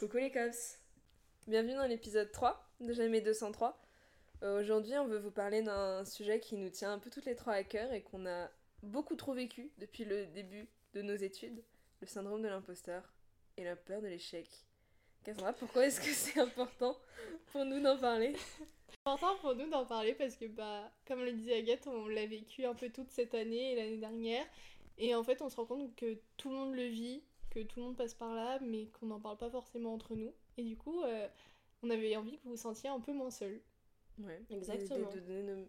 Coucou les cops Bienvenue dans l'épisode 3 de Jamais 203. Euh, Aujourd'hui, on veut vous parler d'un sujet qui nous tient un peu toutes les trois à cœur et qu'on a beaucoup trop vécu depuis le début de nos études, le syndrome de l'imposteur et la peur de l'échec. Cassandra, pourquoi est-ce que c'est important pour nous d'en parler? Important pour nous d'en parler parce que, bah, comme le disait Agathe, on l'a vécu un peu toute cette année et l'année dernière. Et en fait, on se rend compte que tout le monde le vit, que tout le monde passe par là, mais qu'on n'en parle pas forcément entre nous. Et du coup, euh, on avait envie que vous vous sentiez un peu moins seul. Ouais, Exactement. De, de donner nos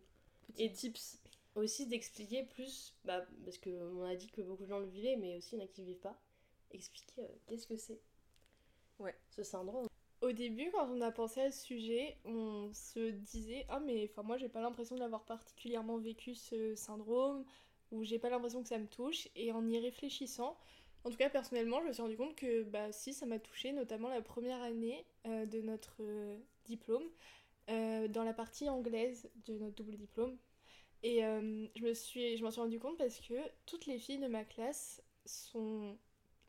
petits Et- tips. Aussi d'expliquer plus, bah, parce qu'on a dit que beaucoup de gens le vivaient, mais aussi il y en a qui ne le vivent pas. Expliquer euh, qu'est-ce que c'est? Ouais. Ce syndrome. Au début, quand on a pensé à ce sujet, on se disait Ah, mais enfin, moi, j'ai pas l'impression de l'avoir particulièrement vécu ce syndrome, ou j'ai pas l'impression que ça me touche. Et en y réfléchissant, en tout cas, personnellement, je me suis rendu compte que, bah, si, ça m'a touché, notamment la première année euh, de notre euh, diplôme, euh, dans la partie anglaise de notre double diplôme. Et je suis, je m'en suis rendu compte parce que toutes les filles de ma classe sont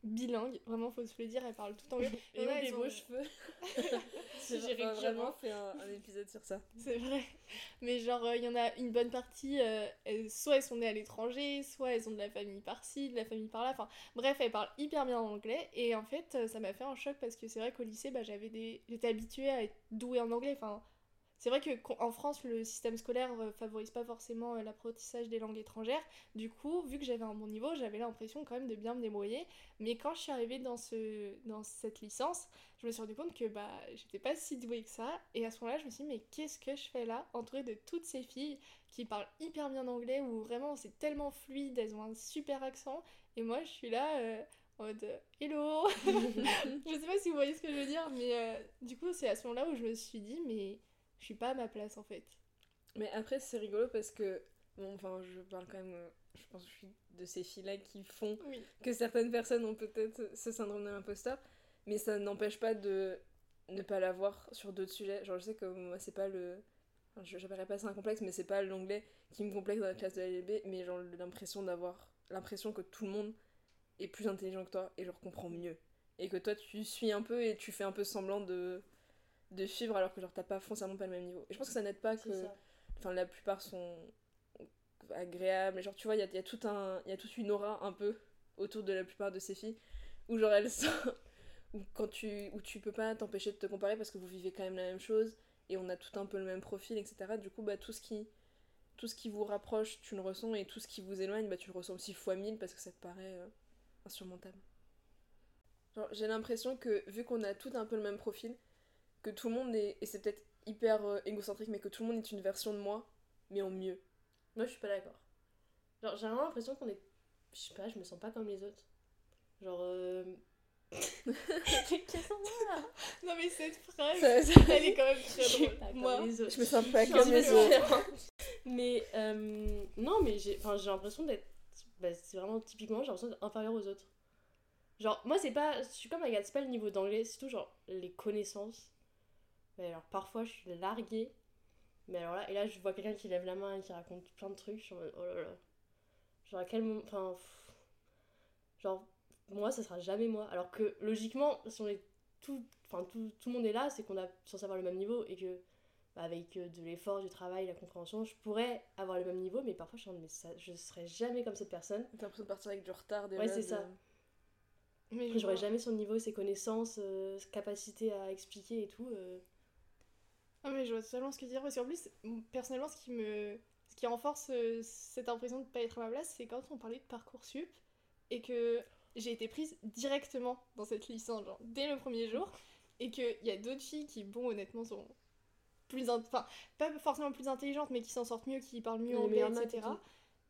bilingues, vraiment, faut se le dire, elles parlent tout anglais. En a, elles ont- cheveux. J'ai vraiment fait un, un épisode sur ça. C'est vrai. Mais genre, euh, il y en a une bonne partie, euh, elles- soit elles sont nées à l'étranger, soit elles ont de la famille par-ci, de la famille par-là. Enfin, bref, elles parlent hyper bien anglais. Et en fait, euh, ça m'a fait un choc parce que c'est vrai qu'au lycée, bah, j'avais des... j'étais habituée à être douée en anglais. Enfin, c'est vrai que qu'en- en France, le système scolaire euh, favorise pas forcément euh, l'apprentissage des langues étrangères. Du coup, vu que j'avais un bon niveau, j'avais l'impression quand même de bien me débrouiller. Mais quand je suis arrivée dans, ce... dans cette licence, je me suis rendu compte que bah j'étais pas si douée que ça et à ce moment-là je me suis dit mais qu'est-ce que je fais là entourée de toutes ces filles qui parlent hyper bien anglais où vraiment c'est tellement fluide elles ont un super accent et moi je suis là euh, en mode hello je sais pas si vous voyez ce que je veux dire mais euh, du coup c'est à ce moment-là où je me suis dit mais je suis pas à ma place en fait Mais après, c'est rigolo parce que, bon, enfin, je parle quand même, euh, je pense que je suis de ces filles-là qui font oui que certaines personnes ont peut-être ce syndrome de l'imposteur, mais ça n'empêche pas de ne pas l'avoir sur d'autres sujets. Genre, je sais que moi, c'est pas le. Enfin, je j'appellerais pas ça un complexe, mais c'est pas l'anglais qui me complexe dans la classe de la LB, mais genre l'impression d'avoir. L'impression que tout le monde est plus intelligent que toi et genre comprend mieux. Et que toi, tu suis un peu et tu fais un peu semblant de, de suivre alors que genre t'as pas foncièrement pas le même niveau. Et je pense que ça n'aide pas que enfin la plupart sont agréables genre tu vois il y a, il y a tout un il y a toute une aura un peu autour de la plupart de ces filles où genre elles sont où quand tu où tu peux pas t'empêcher de te comparer parce que vous vivez quand même la même chose et on a tout un peu le même profil etc du coup bah tout ce qui tout ce qui vous rapproche tu le ressens et tout ce qui vous éloigne bah tu le ressens aussi fois mille parce que ça te paraît euh, insurmontable. J'ai l'impression que vu qu'on a tout un peu le même profil que tout le monde est et c'est peut-être hyper euh, égocentrique mais que tout le monde est une version de moi mais en mieux Moi je suis pas d'accord. Genre j'ai vraiment l'impression qu'on est. Je sais pas, je me sens pas comme les autres. Genre. Euh... non mais cette phrase Ça- ça- elle est quand même je très drôle pas comme moi les autres. Je me sens pas comme les autres. Mais euh, non, mais j'ai enfin, j'ai l'impression d'être. bah, c'est vraiment typiquement, j'ai l'impression d'être inférieure aux autres. Genre, moi, c'est pas. Je suis comme Agathe, c'est pas le niveau d'anglais, c'est tout genre les connaissances. Mais alors, parfois, je suis larguée. Mais alors là, et là, je vois quelqu'un qui lève la main et qui raconte plein de trucs. Je suis en mode, oh là là. Genre, à quel moment. Enfin. pff. Genre, moi, ça sera jamais moi. Alors que, logiquement, si on est tout. Enfin, tout, tout le monde est là, c'est qu'on a censé avoir le même niveau et que bah, avec euh, de l'effort, du travail, la compréhension, je pourrais avoir le même niveau, mais parfois je suis en mode, mais ça, je serais jamais comme cette personne. T'as l'impression de partir avec du retard déjà. Ouais, c'est de- ça. J'aurais jamais son niveau, ses connaissances, euh, sa capacité à expliquer et tout. euh. Ah mais je vois totalement ce que tu veux dire parce qu'en plus personnellement ce qui me ce qui renforce euh, cette impression de pas être à ma place c'est quand on parlait de parcoursup et que j'ai été prise directement dans cette licence genre dès le premier jour et qu'il y a d'autres filles qui bon honnêtement sont plus in- enfin pas forcément plus intelligentes mais qui s'en sortent mieux qui parlent mieux anglais etc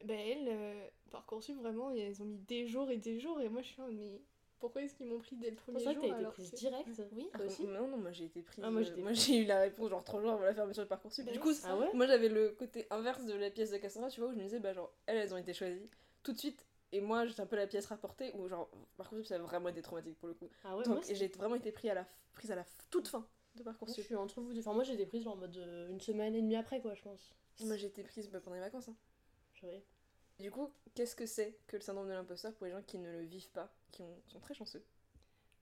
ben elles euh, parcoursup vraiment elles ont mis des jours et des jours et moi je suis là mais pourquoi est-ce qu'ils m'ont pris dès le C'est premier vrai que jour t'as été alors prise que- direct. oui Ah, Toi aussi non, non, moi j'ai été prise. Ah, moi, euh, j'ai eu la réponse genre 3 jours avant la fermeture de Parcoursup. Bah du oui, coup, c'est Ah ouais moi j'avais le côté inverse de la pièce de Cassandra, tu vois, où je me disais, bah genre, elles, elles ont été choisies tout de suite. Et moi j'étais un peu la pièce rapportée, où genre, Parcoursup ça a vraiment été traumatique pour le coup. Ah ouais, Donc, c'est- j'ai vraiment été prise à la, prise à la toute fin de moi, je Parcoursup. suis entre vous deux. Enfin, moi j'ai été prise genre en mode euh, une semaine et demie après, quoi, je pense. Moi j'ai été prise bah, pendant les vacances. hein. Du coup, qu'est-ce que c'est que le syndrome de l'imposteur pour les gens qui ne le vivent pas, qui ont- sont très chanceux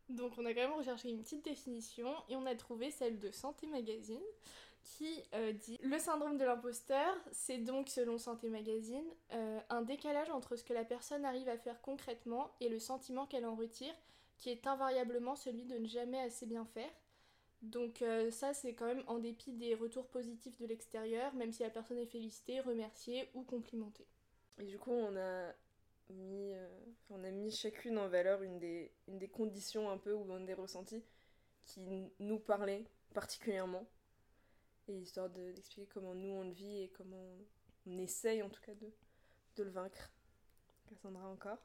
Donc on a quand même recherché une petite définition et on a trouvé celle de Santé Magazine qui euh, dit Le syndrome de l'imposteur, c'est donc selon Santé Magazine euh, un décalage entre ce que la personne arrive à faire concrètement et le sentiment qu'elle en retire, qui est invariablement celui de ne jamais assez bien faire. Donc euh, ça c'est quand même en dépit des retours positifs de l'extérieur, même si la personne est félicitée, remerciée ou complimentée. Et du coup, on a euh, on a mis chacune en valeur une des, conditions un peu ou un des ressentis qui nous parlaient particulièrement. Et histoire de- d'expliquer comment nous on le vit et comment on essaye en tout cas de, le vaincre. Cassandra encore.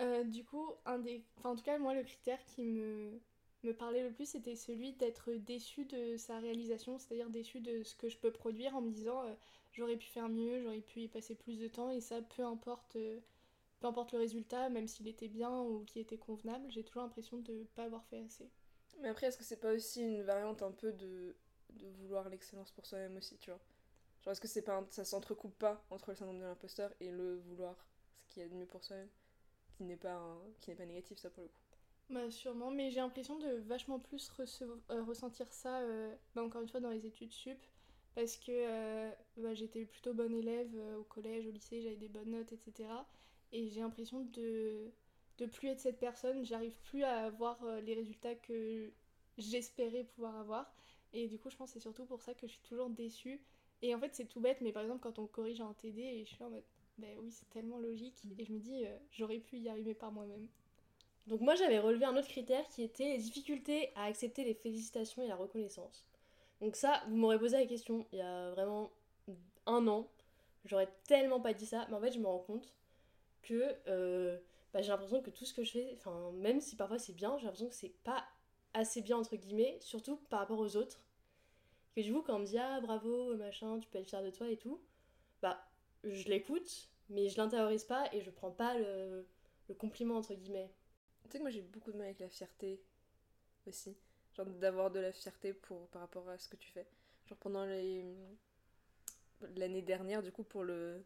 Euh, du coup, un des... enfin, en tout cas, moi, le critère qui me, parlait le plus, c'était celui d'être déçu de sa réalisation, c'est-à-dire déçu de ce que je peux produire en me disant euh, j'aurais pu faire mieux, j'aurais pu y passer plus de temps, et ça, peu importe, peu importe le résultat, même s'il était bien ou qu'il était convenable, j'ai toujours l'impression de ne pas avoir fait assez. Mais après, est-ce que c'est pas aussi une variante un peu de, de vouloir l'excellence pour soi-même aussi, tu vois? Genre, est-ce que c'est pas un- ça s'entrecoupe pas entre le syndrome de l'imposteur et le vouloir ce qu'il y a de mieux pour soi-même? Qui n'est pas, un- qui n'est pas négatif, ça pour le coup. Bah sûrement, mais j'ai l'impression de vachement plus euh, ressentir ça, euh, bah, encore une fois, dans les études sup, parce que euh, bah, j'étais plutôt bonne élève au collège, au lycée, j'avais des bonnes notes, etc. Et j'ai l'impression de, de plus être cette personne, j'arrive plus à avoir euh, les résultats que j'espérais pouvoir avoir. Et du coup, je pense que c'est surtout pour ça que je suis toujours déçue. Et en fait, c'est tout bête, mais par exemple, quand on corrige un TD, et je suis en mode, bah oui, c'est tellement logique, et je me dis, euh, j'aurais pu y arriver par moi-même. Donc moi j'avais relevé un autre critère qui était les difficultés à accepter les félicitations et la reconnaissance. Donc ça, vous m'aurez posé la question il y a vraiment un an, j'aurais tellement pas dit ça, mais en fait je me rends compte que euh, bah, j'ai l'impression que tout ce que je fais, même si parfois c'est bien, j'ai l'impression que c'est pas assez bien entre guillemets, surtout par rapport aux autres. Que du coup quand on me dit ah bravo machin, tu peux être fier de toi et tout, bah je l'écoute, mais je l'intériorise pas et je prends pas le, le compliment entre guillemets. Tu sais que moi j'ai beaucoup de mal avec la fierté aussi. Genre d'avoir de la fierté pour, par rapport à ce que tu fais. Genre pendant l'année dernière, du coup, pour le.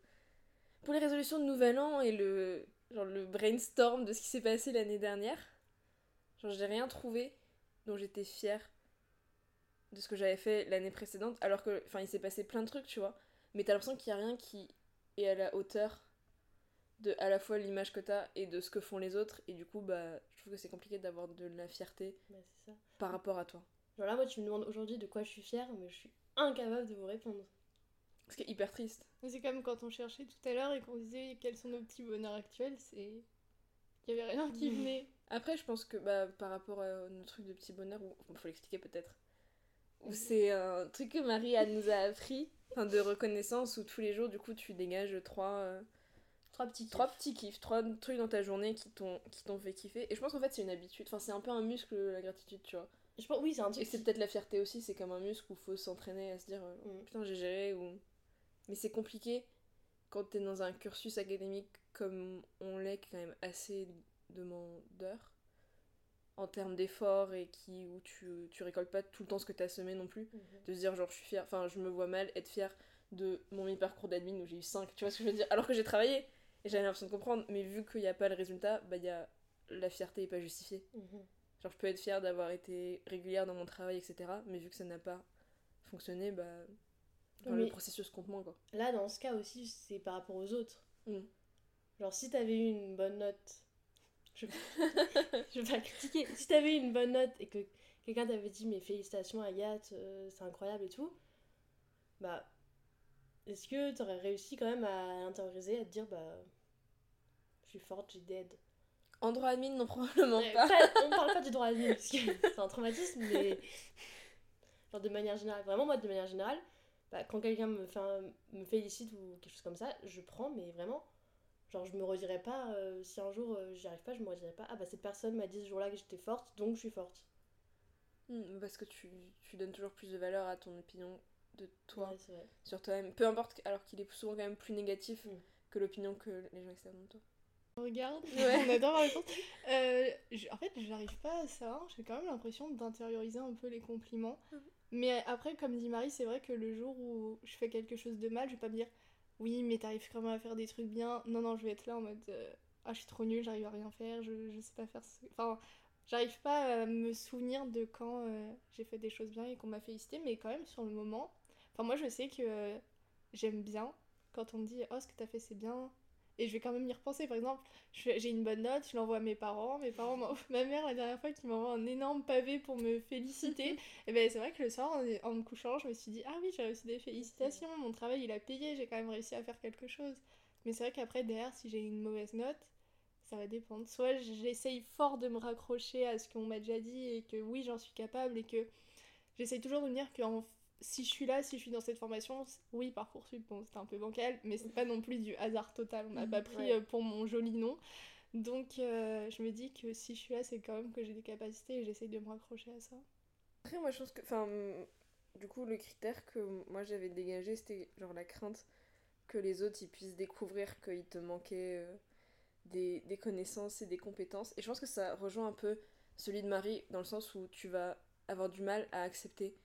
Pour les résolutions de Nouvel An et le. Genre le brainstorm de ce qui s'est passé l'année dernière. Genre j'ai rien trouvé dont j'étais fière de ce que j'avais fait l'année précédente. Alors que. Enfin, il s'est passé plein de trucs, tu vois. Mais t'as l'impression qu'il y a rien qui est à la hauteur de à la fois l'image que t'as et de ce que font les autres et du coup bah je trouve que c'est compliqué d'avoir de la fierté Bah, ça. par rapport à toi Genre là, moi, tu me demandes aujourd'hui de quoi je suis fière, mais je suis incapable de vous répondre. Ce qui est hyper triste Mais C'est comme quand on cherchait tout à l'heure et qu'on disait quels sont nos petits bonheurs actuels, c'est. Il y avait rien qui Mhm. venait. après je pense que bah par rapport à nos trucs de petit bonheur ou faut l'expliquer peut-être où c'est un truc que Marie elle nous a appris enfin de reconnaissance où tous les jours du coup tu dégages trois euh, Trois petits trois kiffs. petits kiffs trois trucs dans ta journée qui t'ont qui t'ont fait kiffer et je pense qu'en fait c'est une habitude enfin c'est un peu un muscle la gratitude tu vois Je pense, oui, c'est un Et truc. c'est qui- peut-être la fierté aussi, c'est comme un muscle où faut s'entraîner à se dire euh, Mm. putain j'ai géré ou. Mais c'est compliqué quand t'es dans un cursus académique comme on l'est, qui est quand même assez demandeur en termes d'efforts et qui où tu, tu récoltes pas tout le temps ce que t'as semé non plus. Mhm. De se dire genre je suis fière, enfin je me vois mal être fière de mon mi-parcours d'admin où j'ai eu 5, tu vois ce que je veux dire? Alors que j'ai travaillé et j'avais l'impression de comprendre, mais vu qu'il n'y a pas le résultat, bah y a la fierté est pas justifiée. Mhm. Genre, je peux être fière d'avoir été régulière dans mon travail, etc. Mais vu que ça n'a pas fonctionné, bah. Enfin, Le processus compte moins, quoi. Là, dans ce cas aussi, c'est par rapport aux autres. Mm. Genre, si t'avais eu une bonne note. Je, je vais pas critiquer. Si t'avais eu une bonne note et que quelqu'un t'avait dit, mais félicitations, Agathe, euh, c'est incroyable et tout, bah. Est-ce que t'aurais réussi quand même à l'intérioriser, à te dire, bah. Je suis forte, j'ai dead. En droit admin, non, probablement Ouais, pas. pas- on parle pas du droit vie parce que c'est un traumatisme, mais genre de manière générale, vraiment moi de manière générale, bah, quand quelqu'un me, fait un- me félicite ou quelque chose comme ça, je prends, mais vraiment, genre je me redirais pas, euh, si un jour euh, j'y arrive pas, je me redirais pas, ah bah cette personne m'a dit ce jour-là que j'étais forte, donc je suis forte. Hmm, Parce que tu, tu donnes toujours plus de valeur à ton opinion de toi, Ouais, c'est vrai. sur toi-même. Peu importe, alors qu'il est souvent quand même plus négatif Mm. que l'opinion que les gens externes de toi. On regarde, Ouais. on adore la réponse. Euh, je- en fait, j'arrive pas à ça. J'ai quand même l'impression d'intérioriser un peu les compliments. Mais après, comme dit Marie, c'est vrai que le jour où je fais quelque chose de mal, je vais pas me dire oui, mais t'arrives quand même à faire des trucs bien. Non, non, je vais être là en mode euh, ah, je suis trop nulle, j'arrive à rien faire, je, je sais pas faire. ce- Enfin, J'arrive pas à me souvenir de quand euh, j'ai fait des choses bien et qu'on m'a félicité, mais quand même sur le moment. Enfin, moi je sais que euh, j'aime bien quand on me dit Oh, ce que t'as fait c'est bien. Et je vais quand même y repenser. Par exemple, j'ai une bonne note, je l'envoie à mes parents. Mes parents Ma mère, la dernière fois, qui m'envoie un énorme pavé pour me féliciter. et ben c'est vrai que le soir, en, en me couchant, je me suis dit Ah oui, j'ai reçu des félicitations. Mon travail, il a payé. J'ai quand même réussi à faire quelque chose. Mais c'est vrai qu'après, derrière, si j'ai une mauvaise note, ça va dépendre. Soit j'essaye fort de me raccrocher à ce qu'on m'a déjà dit et que oui, j'en suis capable et que j'essaye toujours de me dire que en- si je suis là, si je suis dans cette formation, oui, Parcoursup, bon, c'était un peu bancal, mais c'est pas non plus du hasard total. On m'a pas pris Ouais. euh, pour mon joli nom. Donc euh, je me dis que si je suis là, c'est quand même que j'ai des capacités et j'essaye de me raccrocher à ça. Après, moi, je pense que. Enfin, du coup, le critère que moi j'avais dégagé, c'était genre la crainte que les autres ils puissent découvrir qu'il te manquait euh, des, des connaissances et des compétences. Et je pense que ça rejoint un peu celui de Marie, dans le sens où tu vas avoir du mal à accepter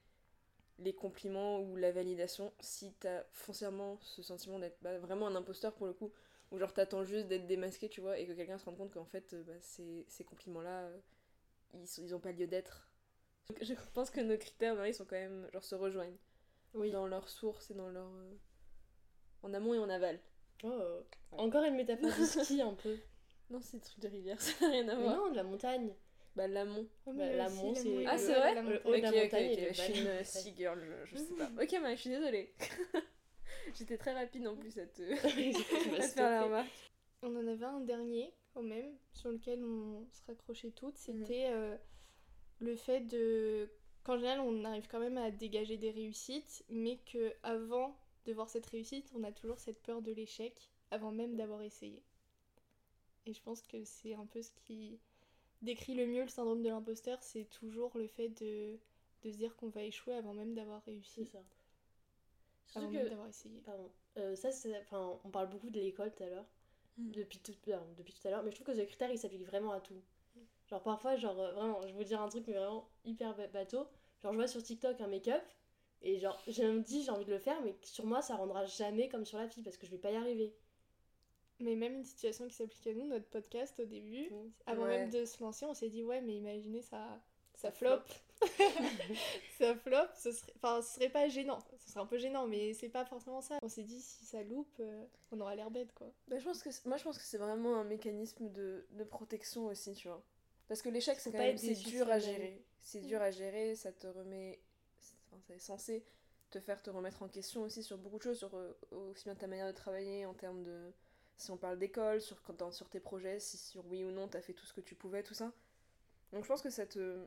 les compliments ou la validation si t'as foncièrement ce sentiment d'être bah, vraiment un imposteur pour le coup, ou genre t'attends juste d'être démasqué, tu vois, et que quelqu'un se rende compte qu'en fait, euh, bah, ces, ces compliments-là, euh, ils, ils ont pas lieu d'être. Je pense que nos critères, Marie, sont quand même, genre, se rejoignent Oui. dans leur source et dans leur... euh, en amont et en aval. Oh, encore une métaphore du ski un peu. Non, c'est des trucs de rivière, ça n'a rien à Mais voir. non, de la montagne. Bah, l'amont. Ouais, Bah, mais l'amont, c'est- Ah, c'est est vrai Le montagne. haut de la montagne je suis une euh, sea girl, je, je sais pas. Ok, Marie, je suis désolée. J'étais très rapide en plus à te, à te faire la remarque. On en avait un dernier, quand même, sur lequel on se raccrochait toutes. C'était euh, le fait de. qu'en général, on arrive quand même à dégager des réussites, mais que avant de voir cette réussite, on a toujours cette peur de l'échec, avant même d'avoir essayé. Et je pense que c'est un peu ce qui décrit le mieux le syndrome de l'imposteur, c'est toujours le fait de, de se dire qu'on va échouer avant même d'avoir C'est réussi, ça. avant Surtout même que, d'avoir essayé. pardon, euh, ça c'est, enfin, on parle beaucoup de l'école tout à l'heure, Mm. depuis tout, depuis tout à l'heure, mais je trouve que ce critère il s'applique vraiment à tout. Genre parfois, genre euh, vraiment, je vais vous dire un truc mais vraiment hyper ba- bateau. Genre je vois sur TikTok un make-up et genre je me dis j'ai envie de le faire, mais sur moi ça rendra jamais comme sur la fille parce que je vais pas y arriver. Mais même une situation qui s'applique à nous, notre podcast au début, Mm. avant Ouais. même de se lancer, on s'est dit ouais, mais imaginez ça, ça Ça flop. ça flop, ce serait, enfin, ce serait pas gênant. Ce serait un peu gênant, mais c'est pas forcément ça. On s'est dit si ça loupe, euh, on aura l'air bête quoi. Bah, je pense que moi, je pense que c'est vraiment un mécanisme de, de protection aussi, tu vois. Parce que l'échec, c'est quand pas même c'est dur à gérer. C'est dur à gérer, ça te remet. Enfin, c'est censé te faire te remettre en question aussi sur beaucoup de choses, sur euh, aussi bien ta manière de travailler en termes de. Si on parle d'école, sur, quand- sur tes projets, si sur oui ou non t'as fait tout ce que tu pouvais, tout ça. Donc je pense que ça te.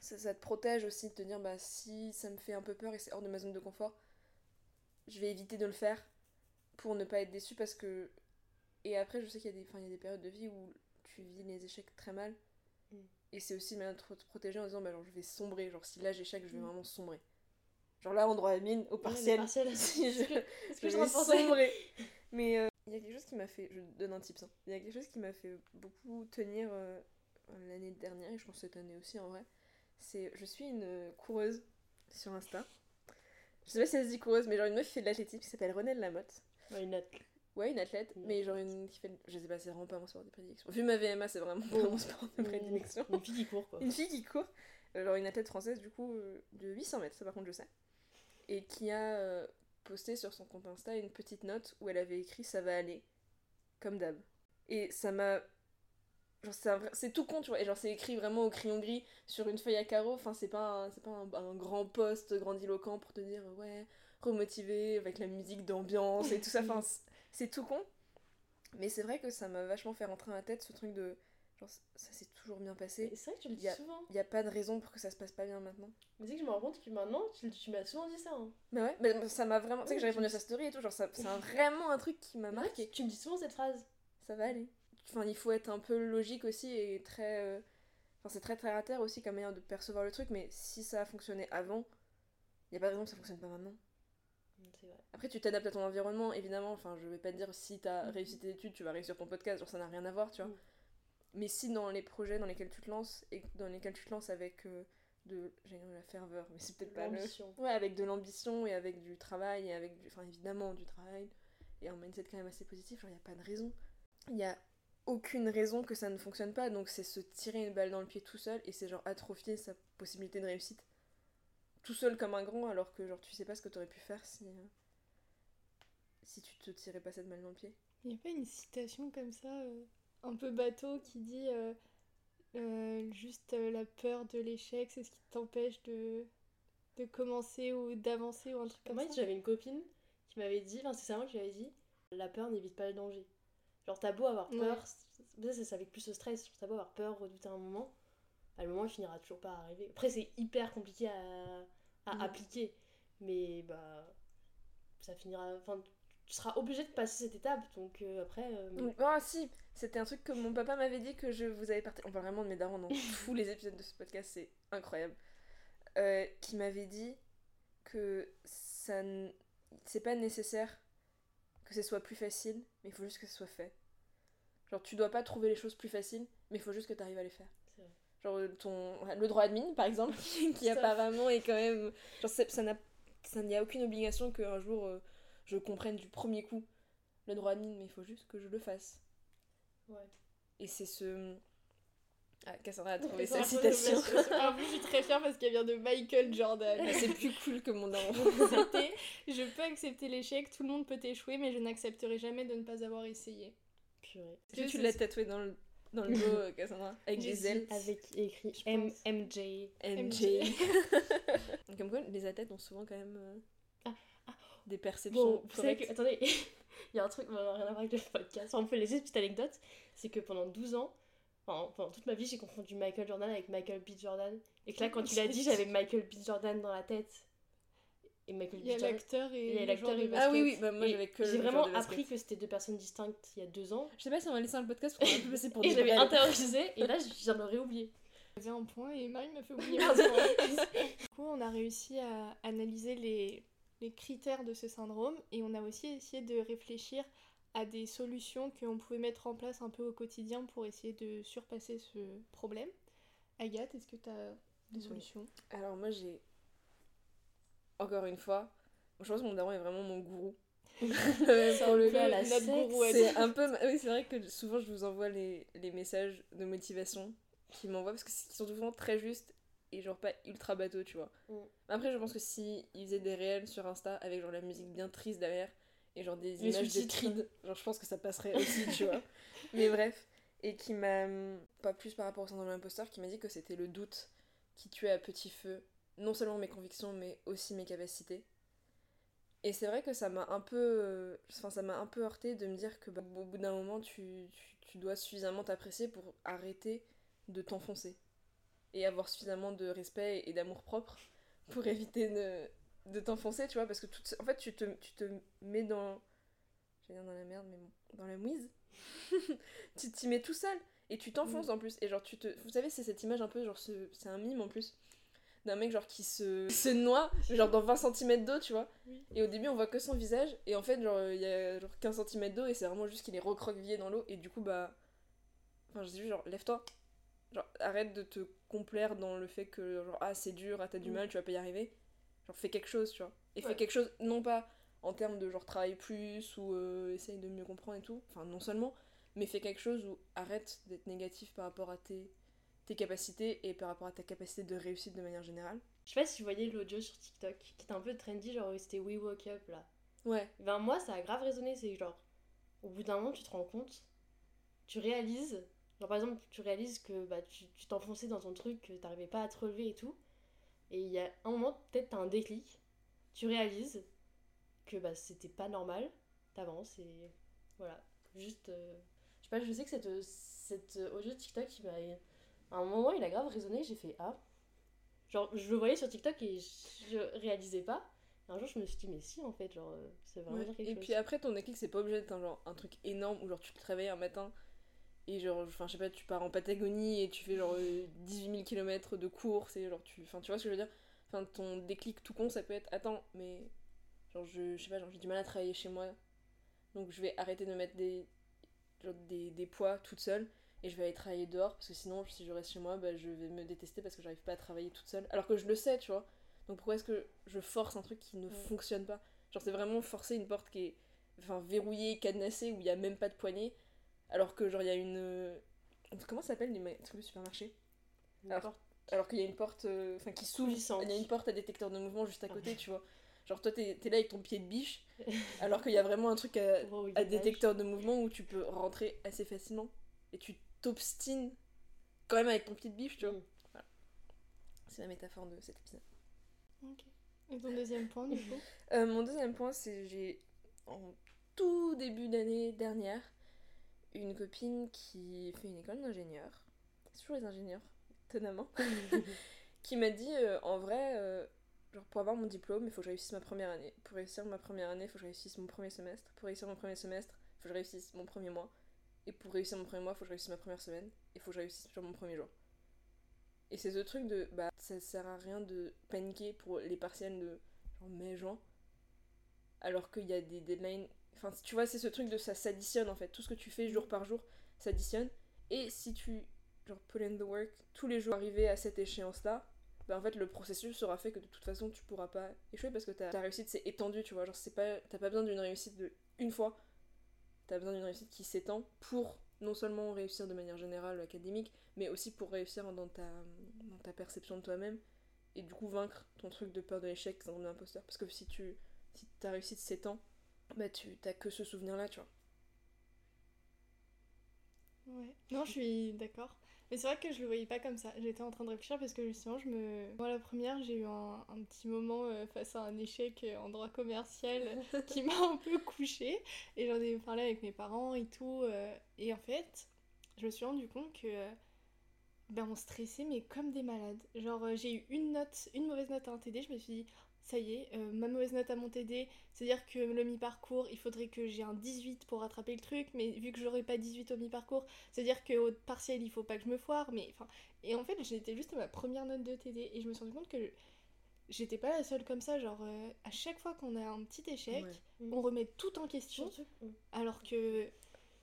Ça, ça te protège aussi de te dire, bah si ça me fait un peu peur et c'est hors de ma zone de confort, je vais éviter de le faire pour ne pas être déçu parce que. Et après, je sais qu'il y, a des- enfin, il y a des périodes de vie où tu vis les échecs très mal. Mm. Et c'est aussi de te protéger en disant, bah, genre, je vais sombrer. Genre, si là j'échec, je vais Mm. vraiment sombrer. Genre là, en droit à mine, au partiel, partiel. si je, je je vais sombrer. Mais euh, il y a quelque chose qui m'a fait. Je donne un tips. hein. Il y a quelque chose qui m'a fait beaucoup tenir euh, l'année dernière, et je pense cette année aussi en vrai. C'est. Je suis une coureuse sur Insta. Je sais pas si elle se dit coureuse, mais genre une meuf qui fait de l'athlétisme qui s'appelle Renelle Lamotte. Ouais, une note. Ouais, une athlète, mais genre une qui fait. Je sais pas, c'est vraiment pas mon sport de prédilection. Vu ma VMA, c'est vraiment pas mon sport de prédilection. Une fille qui court quoi. Une fille qui court, euh, genre une athlète française du coup euh, de 800 mètres, ça par contre je sais, et qui a euh, posté sur son compte Insta une petite note où elle avait écrit ça va aller, comme d'hab. Et ça m'a. Genre c'est vrai- c'est tout con tu vois, et genre c'est écrit vraiment au crayon gris sur une feuille à carreaux, enfin c'est pas, un, c'est pas un, un grand poste grandiloquent pour te dire ouais, remotivé avec la musique d'ambiance et tout ça, enfin c'est- c'est tout con. Mais c'est vrai que ça m'a vachement fait rentrer dans la tête ce truc de genre ça s'est toujours bien passé. C'est vrai que tu le dis Y a- souvent. Il n'y a pas de raison pour que ça se passe pas bien maintenant. Mais c'est que je me rends compte que maintenant, tu, tu m'as souvent dit ça. Hein. Mais ouais, mais ça m'a vraiment. Tu sais que j'ai répondu à sa story et tout, genre c'est vraiment un truc qui m'a Ouais, marqué. tu, tu me dis souvent cette phrase. Ça va aller. Enfin, il faut être un peu logique aussi et très. euh, Enfin, c'est très terre à terre aussi comme manière de percevoir le truc, mais si ça a fonctionné avant, il n'y a pas de raison que ça fonctionne pas maintenant. C'est vrai. Après, tu t'adaptes à ton environnement, évidemment. Enfin, je vais pas te dire si t'as Mhm. réussi tes études, tu vas réussir ton podcast, genre ça n'a rien à voir, tu vois. Mhm. Mais si dans les projets dans lesquels tu te lances, et dans lesquels tu te lances avec euh, de. J'ai la ferveur, mais c'est peut-être pas le. L'ambition. Ouais, avec de l'ambition et avec du travail et avec du. Enfin, évidemment, du travail et un mindset quand même assez positif, genre, il n'y a pas de raison. Il y a aucune raison que ça ne fonctionne pas, donc c'est se tirer une balle dans le pied tout seul et c'est genre atrophier sa possibilité de réussite. Tout seul comme un grand, alors que genre tu sais pas ce que t'aurais pu faire si. euh, si tu te tirais pas cette balle dans le pied. Il n'y a pas une citation comme ça, euh, un peu bateau, qui dit euh, euh, juste euh, la peur de l'échec, c'est ce qui t'empêche de, de commencer ou d'avancer ou un truc comme Moi, ça. j'avais une copine qui m'avait dit, enfin, c'est ça moi qui m'avait dit, la peur n'évite pas le danger. Genre, t'as beau avoir Ouais. peur, ça, ça, ça avec plus le stress, t'as beau avoir peur, redouter un moment, à le moment, il finira toujours par arriver. Après, c'est hyper compliqué à, à Mhm. appliquer, mais bah, ça finira. Enfin, tu seras obligé de passer cette étape, donc euh, après. euh, Ah si, c'était un truc que mon papa m'avait dit que je vous avais partagé. On parle vraiment de mes darons dans tous les épisodes de ce podcast, c'est incroyable. Euh, qui m'avait dit que ça n- c'est pas nécessaire que ce soit plus facile, mais il faut juste que ce soit fait. Genre tu dois pas trouver les choses plus faciles, mais il faut juste que tu arrives à les faire. vrai. Genre ton le droit admin par exemple qui, apparemment est quand même genre ça n'a ça n'y a aucune obligation qu'un jour euh, je comprenne du premier coup le droit admin mais il faut juste que je le fasse. Ouais. Et c'est ce ah Cassandra a trouvé Cassandra cette a trouvé citation. En plus, je suis très fière parce qu'elle vient de Michael Jordan. Ah, c'est plus cool que mon daron. C'était Je peux accepter l'échec, tout le monde peut échouer, mais je n'accepterai jamais de ne pas avoir essayé. Purée. Est-ce que tu l'as tatoué dans le dans le dos euh, Cassandra avec des ailes? Avec écrit M. MJ. MJ. Comme quoi les athlètes ont souvent quand même euh, Ah, des perceptions Bon, vous savez que. Attendez, il y a un truc, bon, rien à voir avec le podcast. On peut laisser une petite anecdote. C'est que pendant 12 ans, enfin, pendant toute ma vie, j'ai confondu Michael Jordan avec Michael B. Jordan. Et que là, quand tu l'as dit, j'avais Michael B. Jordan dans la tête. Et Michael Il B. y a Jordan. l'acteur et, Il y a l'acteur et le Ah oui oui, bah moi Et j'avais que J'ai vraiment appris que c'était deux personnes distinctes il y a deux ans. Je sais pas si on va laisser dans le podcast parce qu'on va un passer pour Et brels. intériorisé, et là, j'en aurais oublié. J'avais un point et Marie m'a fait oublier un point. du coup, on a réussi à analyser les, les critères de ce syndrome et on a aussi essayé de réfléchir à des solutions qu'on pouvait mettre en place un peu au quotidien pour essayer de surpasser ce problème. Agathe, est-ce que tu as des Oui. solutions? Alors moi j'ai encore une fois, je pense que mon daron est vraiment mon gourou. C'est pour un le peu la c'est un oui c'est vrai que souvent je vous envoie les, les messages de motivation qu'il m'envoie parce que sont souvent très justes et genre pas ultra bateau tu vois. Mm. après je pense que si ils faisaient des réels sur Insta avec genre la musique bien triste derrière et genre des Les images de. Creed genre je pense que ça passerait aussi tu vois. Mais bref. Et qui m'a hum, pas plus par rapport au syndrome de l'imposteur qui m'a dit que c'était le doute qui tuait à petit feu non seulement mes convictions mais aussi mes capacités. Et c'est vrai que ça m'a un peu enfin ça m'a un peu heurté de me dire que bah, au bout d'un moment tu, tu, tu dois suffisamment t'apprécier pour arrêter de t'enfoncer et avoir suffisamment de respect et d'amour propre pour éviter de, de t'enfoncer tu vois parce que tout, en fait tu te, tu te mets dans j'allais dire dans la merde mais bon dans la mouise. Tu t'y mets tout seul et tu t'enfonces en plus. Et genre tu te vous savez c'est cette image un peu genre ce- c'est un mime en plus d'un mec genre qui se, se noie genre dans 20 cm d'eau tu vois. Oui. et au début on voit que son visage et en fait genre il y a genre 15 cm d'eau et c'est vraiment juste qu'il est recroquevillé dans l'eau et du coup bah enfin je dis juste genre lève-toi genre arrête de te complaire dans le fait que genre ah c'est dur ah t'as du Mm. mal tu vas pas y arriver. Genre fais quelque chose tu vois. Et fais quelque chose non pas en termes de genre travailler plus ou euh, essaye de mieux comprendre et tout. Enfin non seulement mais fais quelque chose où arrête d'être négatif par rapport à tes tes capacités et par rapport à ta capacité de réussite de manière générale. Je sais pas si vous voyez l'audio sur TikTok qui était un peu trendy, genre c'était We Woke Up là. ouais. Ben moi ça a grave résonné, c'est genre au bout d'un moment tu te rends compte, tu réalises, genre par exemple tu réalises que bah, tu t'enfonçais dans ton truc, que t'arrivais pas à te relever et tout, et il y a un moment peut-être t'as un déclic, tu réalises que bah c'était pas normal, t'avances et voilà, juste, euh, je sais pas, je sais que cette, cette audio de TikTok il m'a, à un moment il a grave résonné, j'ai fait ah, genre je le voyais sur TikTok et je réalisais pas. Et un jour, je me suis dit, mais si, en fait, genre, euh, veut vraiment Ouais. quelque Et chose. puis après, ton déclic, c'est pas obligé d'être un, genre, un truc énorme où genre tu te réveilles un matin et genre, enfin, je sais pas, tu pars en Patagonie et tu fais genre euh, 18 000 km de course et genre, tu, enfin, tu vois ce que je veux dire? Enfin, ton déclic tout con, ça peut être, attends, mais genre, je, je sais pas, genre, j'ai du mal à travailler chez moi, donc je vais arrêter de mettre des, genre, des, des poids toute seule et je vais aller travailler dehors parce que sinon, si je reste chez moi, bah, je vais me détester parce que j'arrive pas à travailler toute seule. Alors que je le sais, tu vois. Donc pourquoi est-ce que je force un truc qui ne Ouais. fonctionne pas? Genre c'est vraiment forcer une porte qui est enfin, verrouillée, cadenassée, où il y a même pas de poignée, Alors que, genre, il y a une. euh, Comment ça s'appelle les trucs de supermarché? Alors, alors qu'il y a une porte euh, enfin qui s'ouvre il y a une porte à détecteur de mouvement juste à côté tu vois genre toi t'es t'es là avec ton pied de biche alors qu'il y a vraiment un truc à, détecteur de mouvement où tu peux rentrer assez facilement et tu t'obstines quand même avec ton pied de biche tu vois Mm. Voilà. c'est la métaphore de cet épisode Ok. Et ton deuxième point, du coup? Euh, mon deuxième point c'est j'ai en tout début d'année dernière une copine qui fait une école d'ingénieur c'est toujours les ingénieurs étonnamment qui m'a dit euh, en vrai, euh, genre pour avoir mon diplôme, il faut que je réussisse ma première année. Pour réussir ma première année, il faut que je réussisse mon premier semestre. Pour réussir mon premier semestre, il faut que je réussisse mon premier mois. Et pour réussir mon premier mois, il faut que je réussisse ma première semaine. Et il faut que je réussisse sur mon premier jour. Et c'est ce truc de bah ça sert à rien de paniquer pour les partiels de genre mai-juin. Alors qu'il y a des deadlines. Enfin, tu vois, c'est ce truc de ça s'additionne en fait. Tout ce que tu fais jour par jour s'additionne. Et si tu genre put in the work tous les jours arriver à cette échéance là bah en fait le processus sera fait que de toute façon tu pourras pas échouer parce que ta, ta réussite c'est étendu tu vois genre c'est pas t'as pas besoin d'une réussite de une fois t'as besoin d'une réussite qui s'étend pour non seulement réussir de manière générale académique mais aussi pour réussir dans ta dans ta perception de toi-même et du coup vaincre ton truc de peur de l'échec syndrome de l'imposteur parce que si tu si ta réussite s'étend bah tu t'as que ce souvenir là tu vois Ouais. Non, je suis d'accord. Mais c'est vrai que je le voyais pas comme ça. J'étais en train de réfléchir parce que justement, je me. Moi, la première, j'ai eu un, un petit moment euh, face à un échec en droit commercial qui m'a un peu couchée. Et j'en ai parlé avec mes parents et tout. euh, et en fait, je me suis rendu compte que. Ben, on stressait, mais comme des malades. Genre, euh, j'ai eu une note, une mauvaise note à un TD. Je me suis dit, ça y est, euh, ma mauvaise note à mon TD, c'est-à-dire que le mi-parcours, il faudrait que j'ai un 18 pour rattraper le truc, mais vu que j'aurais pas 18 au mi-parcours, c'est-à-dire qu'au partiel, il faut pas que je me foire, mais enfin... Et en fait, j'étais juste à ma première note de TD, et je me suis rendu compte que j'étais pas la seule comme ça, genre, euh, à chaque fois qu'on a un petit échec, Ouais. on remet tout en question, Mm. alors que...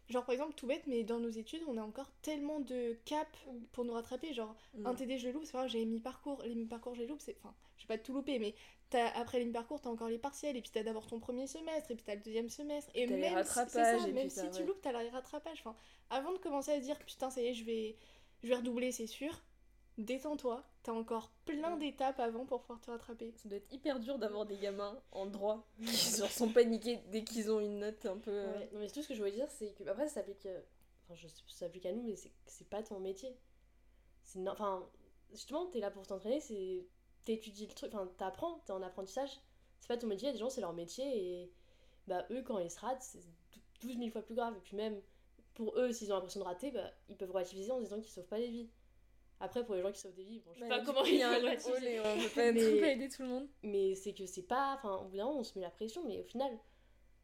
Genre par exemple tout bête mais dans nos études on a encore tellement de caps Mm. pour nous rattraper genre Mm. un TD je loupe c'est grave j'ai mis parcours les mi-parcours je les loupe c'est enfin je vais pas tout louper mais t'as après les mi-parcours t'as encore les partiels et puis t'as d'abord ton premier semestre et puis t'as le deuxième semestre et les même rattrapages, ça, et même si tu ouais. loupes t'as les rattrapages enfin avant de commencer à se dire putain ça y est je vais je vais redoubler c'est sûr détends-toi t'as encore plein Ouais. d'étapes avant pour pouvoir te rattraper Ça doit être hyper dur d'avoir des gamins en droit qui genre, sont paniqués dès qu'ils ont une note un peu. euh, Ouais, non, mais tout ce que je voulais dire, c'est que après, ça s'applique. euh, Enfin, je, ça s'applique à nous, mais c'est c'est pas ton métier. Enfin, justement, t'es là pour t'entraîner, c'est. T'étudies le truc, enfin, t'apprends, t'es en apprentissage. C'est pas ton métier, des gens, c'est leur métier, et. Bah, eux, quand ils se ratent, c'est 12 000 fois plus grave. Et puis, même, pour eux, s'ils ont l'impression de rater, bah, ils peuvent relativiser en disant qu'ils sauvent pas des vies. Après, pour les gens qui sauvent des vies, bon, je sais Bah, pas comment coup, il y ils a un peuvent relativiser. on peut pas Mais- être pas aider tout le monde. Mais c'est que c'est pas. Enfin, au bout d'un moment, on se met la pression, mais au final,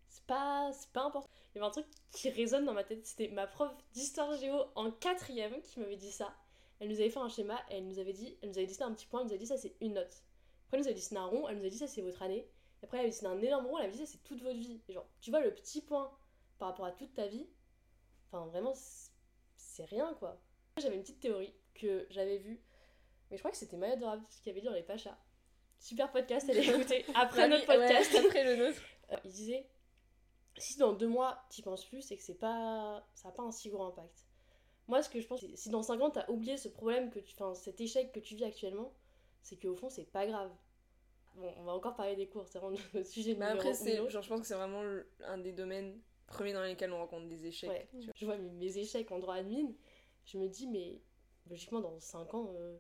c'est pas, c'est pas important. Il y avait un truc qui résonne dans ma tête. C'était ma prof d'histoire géo en quatrième qui m'avait dit ça. Elle nous avait fait un schéma et elle nous avait dit, elle nous avait dessiné un petit point, elle nous avait dit ça c'est une note. Après, elle nous avait dessiné un rond, elle nous avait dit ça c'est votre année. Et après, elle avait dessiné un énorme rond, elle avait dit ça c'est toute votre vie. Et genre, tu vois le petit point par rapport à toute ta vie, enfin vraiment, c'est- rien quoi. J'avais une petite théorie que j'avais vue, mais je crois que c'était Maya Dorab qui avait dit dans les Pachas. Super podcast, elle a écouté après notre Ouais, podcast. après le nôtre. Euh, il disait si dans deux mois t'y penses plus, c'est que c'est pas ça n'a pas un si gros impact. Moi, ce que je pense, si dans 5 ans t'as oublié ce problème que tu, enfin cet échec que tu vis actuellement, c'est qu'au fond c'est pas grave. Bon, on va encore parler des cours, c'est vraiment notre sujet Mais après, c'est, genre, je pense que c'est vraiment un des domaines premiers dans lesquels on rencontre des échecs. Ouais. tu vois. Je vois mes, mes échecs en droit admin, je me dis, mais logiquement, dans 5 ans, euh,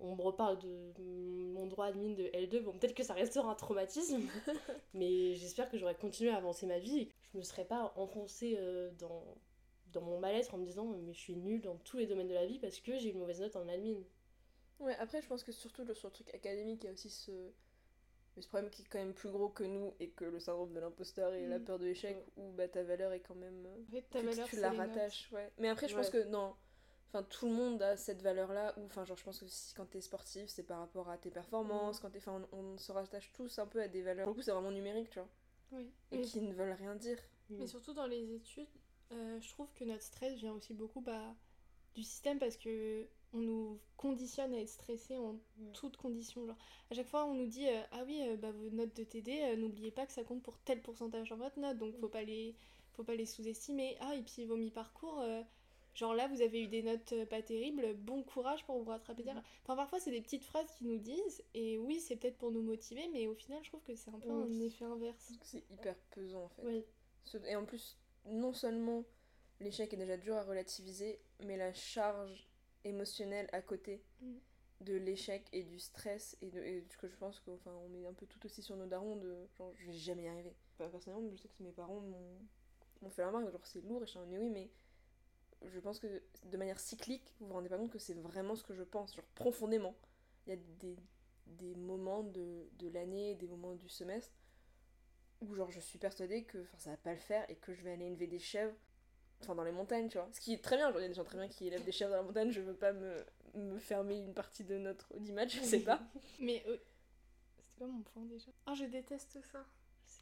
on me reparle de mon droit admin de L2. Bon, peut-être que ça restera un traumatisme, mais j'espère que j'aurai continué à avancer ma vie je me serais pas enfoncée euh, dans, dans mon mal-être en me disant, mais je suis nulle dans tous les domaines de la vie parce que j'ai une mauvaise note en admin. Ouais, après, je pense que surtout le- sur le truc académique, il y a aussi ce... mais ce problème qui est quand même plus gros que nous et que le syndrome de l'imposteur et la Mm. peur de l'échec, Mm. où bah, ta valeur est quand même. euh, en fait ta que valeur tu la rattaches, ouais. Mais après, je Ouais. pense que non. Enfin, tout le monde a cette valeur-là, ou enfin, genre, je pense que si, quand t'es sportif, c'est par rapport à tes performances, quand t'es. Enfin, on, on se rattache tous un peu à des valeurs. Pour le coup, c'est vraiment numérique, tu vois, Oui. et qui ne veulent rien dire. Mais surtout dans les études, euh, je trouve que notre stress vient aussi beaucoup bah, du système parce que on nous conditionne à être stressé en Mm. toutes conditions. Genre, à chaque fois, on nous dit euh, Ah oui, euh, bah, vos notes de TD, n'oubliez pas que ça compte pour tel pourcentage dans votre note, donc faut pas les, faut pas les sous-estimer. Ah, et puis vos mi-parcours, genre là, vous avez eu des notes pas terribles, bon courage pour vous rattraper derrière. Enfin, parfois, c'est des petites phrases qui nous disent, et oui, c'est peut-être pour nous motiver, mais au final, je trouve que c'est un peu un effet inverse. C'est hyper pesant en fait. Et en plus, non seulement l'échec est déjà dur à relativiser, mais la charge émotionnelle à côté Mm. de l'échec et du stress et de et ce que je pense qu'on on met un peu tout aussi sur nos darons de genre je vais jamais y arriver. Personnellement, je sais que mes parents m'ont fait la remarque, genre c'est lourd et je suis en oui, mais je pense que de manière cyclique, vous vous rendez pas compte que c'est vraiment ce que je pense, genre profondément. Il y a des, des moments de, de l'année, des moments du semestre où genre je suis persuadée que enfin, ça va pas le faire et que je vais aller élever des chèvres enfin dans les montagnes tu vois ce qui est très bien genre il y a des gens très bien qui élèvent des chèvres dans la montagne je veux pas me, me fermer une partie de notre d'image je sais pas Mais euh, c'était quoi mon point déjà Ah, je déteste ça.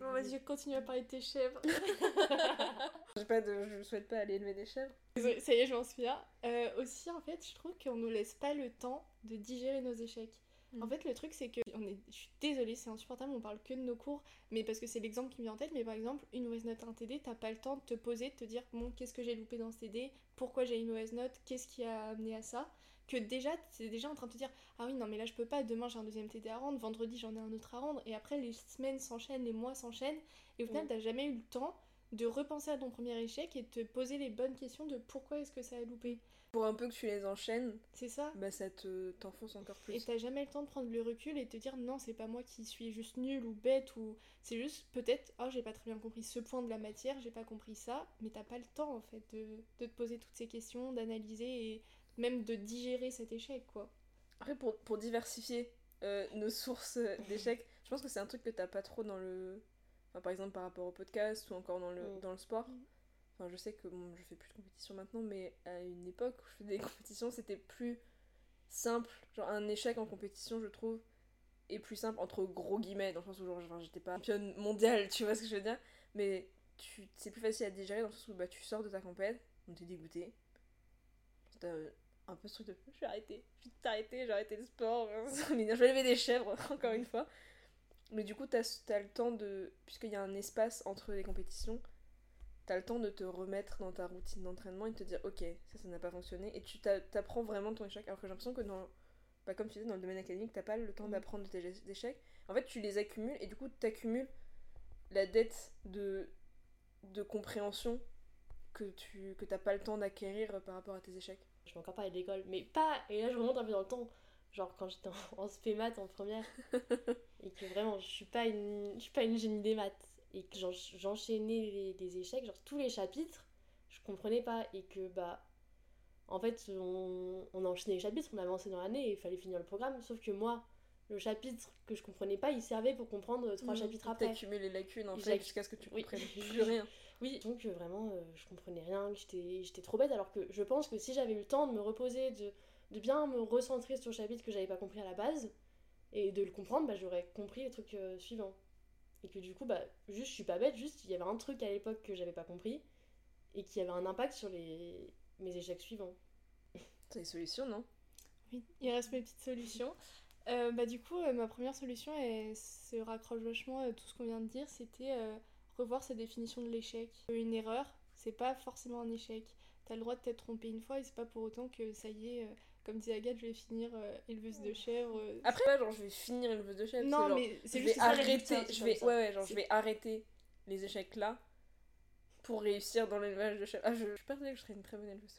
Bon, vas-y, continue à parler de tes chèvres. j'ai pas de je souhaite pas aller élever des chèvres ça y est, je m'en souviens. Euh, aussi, en fait, je trouve qu'on nous laisse pas le temps de digérer nos échecs. Mm. En fait, le truc, c'est que. On est... Je suis désolée, c'est insupportable, on parle que de nos cours, mais parce que c'est l'exemple qui me vient en tête. Mais par exemple, une mauvaise note, un TD, t'as pas le temps de te poser, de te dire, bon, qu'est-ce que j'ai loupé dans ce TD Pourquoi j'ai une mauvaise note Qu'est-ce qui a amené à ça Que déjà, t'es déjà en train de te dire, ah oui, non, mais là, je peux pas, demain, j'ai un deuxième TD à rendre, vendredi, j'en ai un autre à rendre, et après, les semaines s'enchaînent, les mois s'enchaînent, et au final, Mm. t'as jamais eu le temps de repenser à ton premier échec et de te poser les bonnes questions de pourquoi est-ce que ça a loupé. Pour un peu que tu les enchaînes C'est ça. bah ça te t'enfonce encore Et plus t'as jamais le temps de prendre le recul et de te dire non, c'est pas moi qui suis juste nulle ou bête ou c'est juste peut-être oh j'ai pas très bien compris ce point de la matière, j'ai pas compris ça, mais t'as pas le temps en fait de, de te poser toutes ces questions, d'analyser et même de digérer cet échec quoi. après pour, pour diversifier euh, nos sources d'échecs je pense que c'est un truc que t'as pas trop dans le enfin, par exemple par rapport au podcast ou encore dans le, Mm. dans le sport Mm. Enfin, je sais que je fais plus de compétition maintenant, mais à une époque où je faisais des compétitions, c'était plus simple. Genre, un échec en compétition, je trouve, est plus simple, entre gros guillemets, dans le sens où genre, j'étais pas championne mondiale, tu vois ce que je veux dire. Mais tu, c'est plus facile à digérer dans le sens où bah, tu sors de ta compète, on t'est dégoûté. T'as un peu ce truc de je vais arrêter, je vais t'arrêter, j'ai arrêté le sport, je vais lever des chèvres, encore une fois. Mais du coup, t'as as le temps de. Puisqu'il y a un espace entre les compétitions, t'as le temps de te remettre dans ta routine d'entraînement et de te dire ok ça ça n'a pas fonctionné et tu t'a- t'apprends vraiment ton échec alors que j'ai l'impression que dans bah, comme tu disais dans le domaine académique t'as pas le temps Mm. d'apprendre de tes échecs en fait tu les accumules et du coup t'accumules la dette de de compréhension que tu que t'as pas le temps d'acquérir par rapport à tes échecs Je vais encore parler de l'école, mais pas. Et là, je remonte un peu dans le temps. Genre quand j'étais en, en spé maths en première. et que vraiment, je suis pas une, je suis pas une génie des maths. Et que j'en- j'enchaînais les, les échecs, genre tous les chapitres, je comprenais pas. Et que, bah. En fait, on, on a enchaîné les chapitres, on avançait dans l'année et il fallait finir le programme. Sauf que moi, le chapitre que je comprenais pas, il servait pour comprendre trois Mm. chapitres après. t'accumules les lacunes en fait jusqu'à ce que tu Oui. comprennes plus rien Oui, donc euh, vraiment, euh, je comprenais rien, j'étais trop bête, alors que je pense que si j'avais eu le temps de me reposer, de, de bien me recentrer sur le chapitre que j'avais pas compris à la base, et de le comprendre, bah, j'aurais compris les trucs euh, suivants. Et que du coup, bah, juste, je suis pas bête, juste, il y avait un truc à l'époque que j'avais pas compris, et qui avait un impact sur les... mes échecs suivants. c'est des solutions non? Oui, il reste mes petites solutions. Euh, bah, du coup, euh, ma première solution, elle se raccroche vachement à tout ce qu'on vient de dire, c'était euh, revoir sa définition de l'échec. Une erreur, c'est pas forcément un échec. T'as le droit de t'être trompé une fois et c'est pas pour autant que ça y est, euh, comme disait Agathe, je vais finir euh, éleveuse de chèvre. euh, après ouais, genre je vais finir vœu de chef non, genre, mais c'est juste arrêter je vais ouais ouais genre je vais arrêter les échecs là pour réussir dans l'élevage de chef ah je, je suis persuadée que je serais une très bonne éleveuse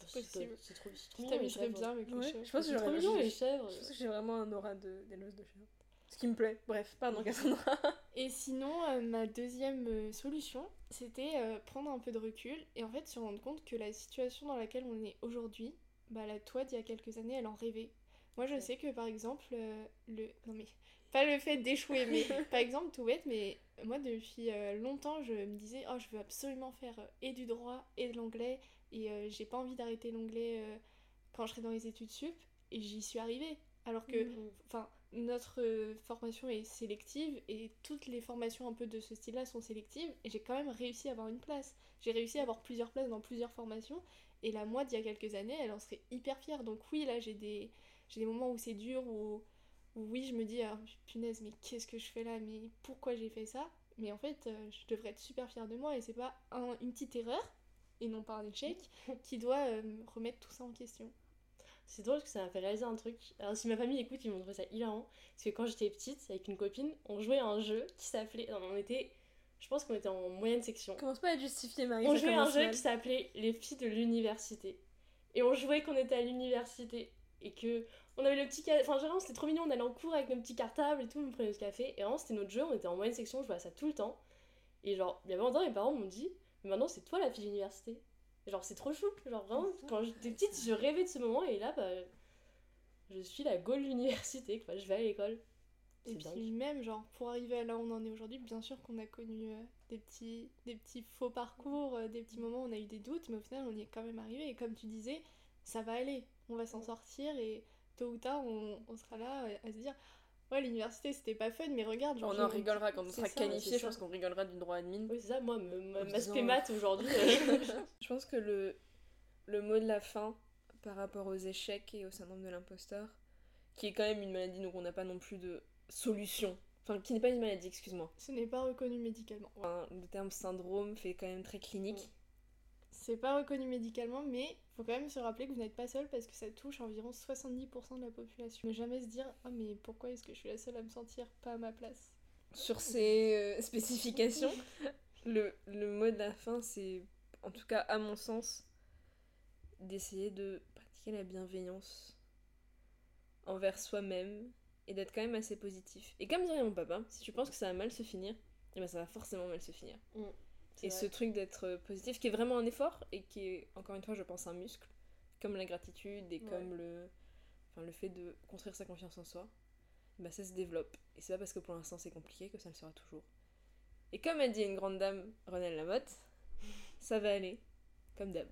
de possible. C'est trop, c'est trop t'amuserais chèvres. bien avec les Ouais, chèvres. je pense que trop j'aurais les chèvres. Je pense que j'ai vraiment un aura de- d'éleveuse de chien. Ce qui me plaît. Bref, pardon Cassandra. Et sinon, euh, ma deuxième euh, solution, c'était euh, prendre un peu de recul et en fait se rendre compte que la situation dans laquelle on est aujourd'hui, bah la toi d'il y a quelques années, elle en rêvait. Moi, je Ouais. sais que par exemple, euh, le. Non mais. Pas le fait d'échouer, mais par exemple, tout bête, mais moi depuis euh, longtemps, je me disais, oh, je veux absolument faire euh, et du droit et de l'anglais et j'ai pas envie d'arrêter l'anglais quand je serai dans les études sup et j'y suis arrivée. Alors que Mhm. enfin, notre formation est sélective et toutes les formations un peu de ce style-là sont sélectives et j'ai quand même réussi à avoir une place. J'ai réussi à avoir plusieurs places dans plusieurs formations et la moi d'il y a quelques années, elle en serait hyper fière. Donc oui, là j'ai des j'ai des moments où c'est dur où, où oui, je me dis ah, punaise, mais qu'est-ce que je fais là? Mais pourquoi j'ai fait ça? Mais en fait, euh, je devrais être super fière de moi et c'est pas un- une petite erreur, et non pas un échec, qui doit euh, me remettre tout ça en question. C'est drôle parce que ça m'a fait réaliser un truc. Alors, si ma famille écoute, ils vont trouver ça hilarant. Parce que quand j'étais petite, avec une copine, on jouait à un jeu qui s'appelait. non, On était. Je pense qu'on était en moyenne section. Commence pas à être justifié, Marie. On jouait un jeu mal. qui s'appelait Les filles de l'université. Et on jouait qu'on était à l'université. Et que. On avait le petit. Enfin, genre, c'était trop mignon. On allait en cours avec nos petits cartables et tout. On prenait le café. Et vraiment, c'était notre jeu. On était en moyenne section. On jouait à ça tout le temps. Et genre, il y avait longtemps, mes parents m'ont dit Mais maintenant, c'est toi la fille de l'université. Et Genre, c'est trop chou. Genre, vraiment, quand j'étais petite, je rêvais de ce moment. Et là, bah. Je suis la Gaule de l'université. quoi. Je vais à l'école. Et puis dingue. même, genre, pour arriver à là où on en est aujourd'hui, bien sûr qu'on a connu euh, des, petits, des petits faux parcours, euh, des petits moments où on a eu des doutes, mais au final, on y est quand même arrivé. Et comme tu disais, ça va aller, on va s'en sortir et tôt ou tard, on, on sera là euh, à se dire Ouais, l'université, c'était pas fun, mais regarde, genre, On en rigolera quand on sera ça, qualifié. Je pense qu'on rigolera du droit admin. Oui, c'est ça. Moi, ma maths aujourd'hui. Je pense que le, le mot de la fin par rapport aux échecs et au syndrome de l'imposteur, qui est quand même une maladie, donc on n'a pas non plus de solution. Enfin, qui n'est pas une maladie, excuse-moi. Ce n'est pas reconnu médicalement. Enfin, le terme syndrome fait quand même très clinique. C'est pas reconnu médicalement, mais faut quand même se rappeler que vous n'êtes pas seul parce que ça touche environ 70% de la population. Ne jamais se dire Ah, mais pourquoi est-ce que je suis la seule à me sentir pas à ma place? Sur ces euh, spécifications, le, le mot de la fin, c'est, en tout cas à mon sens, d'essayer de pratiquer la bienveillance envers soi-même et d'être quand même assez positif. Et comme dirait mon papa, si tu penses que ça va mal se finir, eh ben ça va forcément mal se finir. c'est Et vrai. ce truc d'être euh, positif, qui est vraiment un effort et qui est, encore une fois, je pense, un muscle, comme la gratitude et Ouais. comme le, enfin, le fait de construire sa confiance en soi, bah, ça se développe. Et c'est pas parce que pour l'instant c'est compliqué que ça le sera toujours. Et comme a dit une grande dame, Renelle Lamotte, ça va aller, comme d'hab.